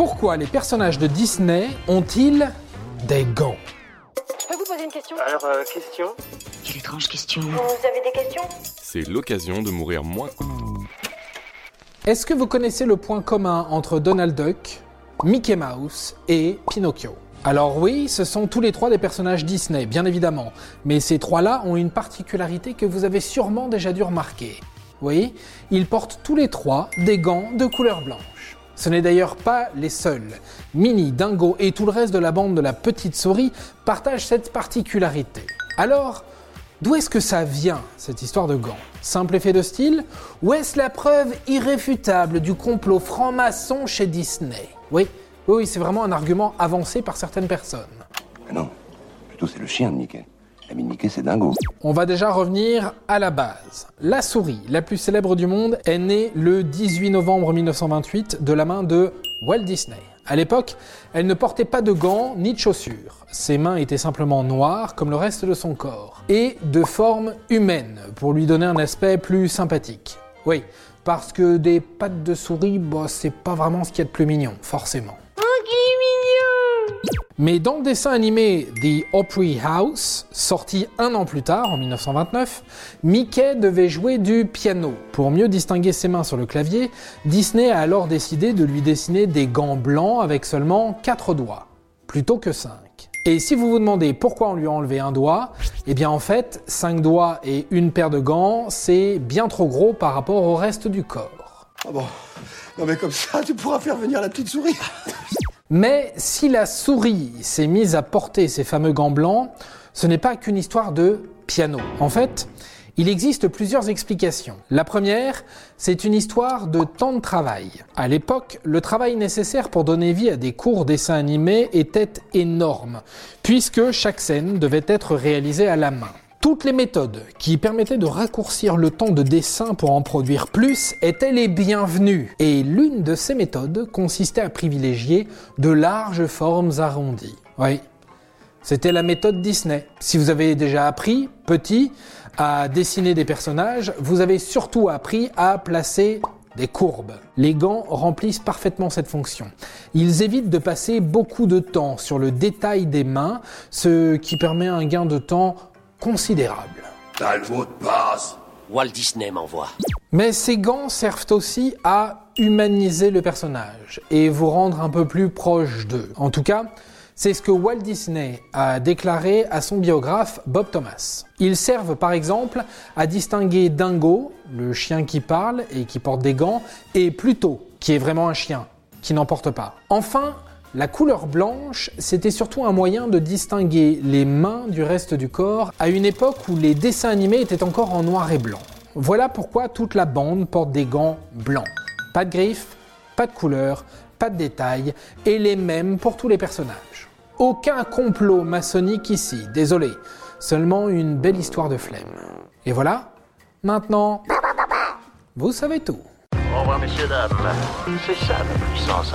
Pourquoi les personnages de Disney ont-ils des gants Je peux vous poser une question Alors, euh, question Quelle étrange question. Vous avez des questions C'est l'occasion de mourir moins. Est-ce que vous connaissez le point commun entre Donald Duck, Mickey Mouse et Pinocchio? Alors oui, ce sont tous les trois des personnages Disney, bien évidemment, mais ces trois-là ont une particularité que vous avez sûrement déjà dû remarquer. Oui, ils portent tous les trois des gants de couleur blanche. Ce n'est d'ailleurs pas les seuls. Minnie, Dingo et tout le reste de la bande de la petite souris partagent cette particularité. Alors, D'où est-ce que ça vient, cette histoire de gants? Simple effet de style? Ou est-ce la preuve irréfutable du complot franc-maçon chez Disney? Oui, oui, c'est vraiment un argument avancé par certaines personnes. Non, plutôt c'est le chien de Mickey. On va déjà revenir à la base. La souris, la plus célèbre du monde, est née le 18 novembre 1928 de la main de Walt Disney. À l'époque, elle ne portait pas de gants ni de chaussures. Ses mains étaient simplement noires comme le reste de son corps et de forme humaine pour lui donner un aspect plus sympathique. Oui, parce que des pattes de souris, bah, c'est pas vraiment ce qu'il y a de plus mignon, forcément. Mais dans le dessin animé The Opry House, sorti un an plus tard, en 1929, Mickey devait jouer du piano. Pour mieux distinguer ses mains sur le clavier, Disney a alors décidé de lui dessiner des gants blancs avec seulement 4 doigts, plutôt que 5. Et si vous vous demandez pourquoi on lui a enlevé un doigt, eh bien en fait, 5 doigts et une paire de gants, c'est bien trop gros par rapport au reste du corps. Ah bon Non mais comme ça, tu pourras faire venir la petite souris. Mais si la souris s'est mise à porter ces fameux gants blancs, ce n'est pas qu'une histoire de piano. En fait, il existe plusieurs explications. La première, c'est une histoire de temps de travail. À l'époque, le travail nécessaire pour donner vie à des courts dessins animés était énorme, puisque chaque scène devait être réalisée à la main. Toutes les méthodes qui permettaient de raccourcir le temps de dessin pour en produire plus étaient les bienvenues. Et l'une de ces méthodes consistait à privilégier de larges formes arrondies. Oui, c'était la méthode Disney. Si vous avez déjà appris, petit, à dessiner des personnages, vous avez surtout appris à placer des courbes. Les gants remplissent parfaitement cette fonction. Ils évitent de passer beaucoup de temps sur le détail des mains, ce qui permet un gain de temps considérable. T'as le mot de passe Walt Disney m'envoie. Mais ces gants servent aussi à humaniser le personnage et vous rendre un peu plus proche d'eux. En tout cas, c'est ce que Walt Disney a déclaré à son biographe Bob Thomas. Ils servent par exemple à distinguer Dingo, le chien qui parle et qui porte des gants, et Pluto, qui est vraiment un chien, qui n'en porte pas. Enfin, la couleur blanche, c'était surtout un moyen de distinguer les mains du reste du corps à une époque où les dessins animés étaient encore en noir et blanc. Voilà pourquoi toute la bande porte des gants blancs. Pas de griffes, pas de couleur, pas de détails, et les mêmes pour tous les personnages. Aucun complot maçonnique ici, désolé. Seulement une belle histoire de flemme. Et voilà, maintenant, vous savez tout. Au revoir, messieurs, dames. C'est ça la puissance.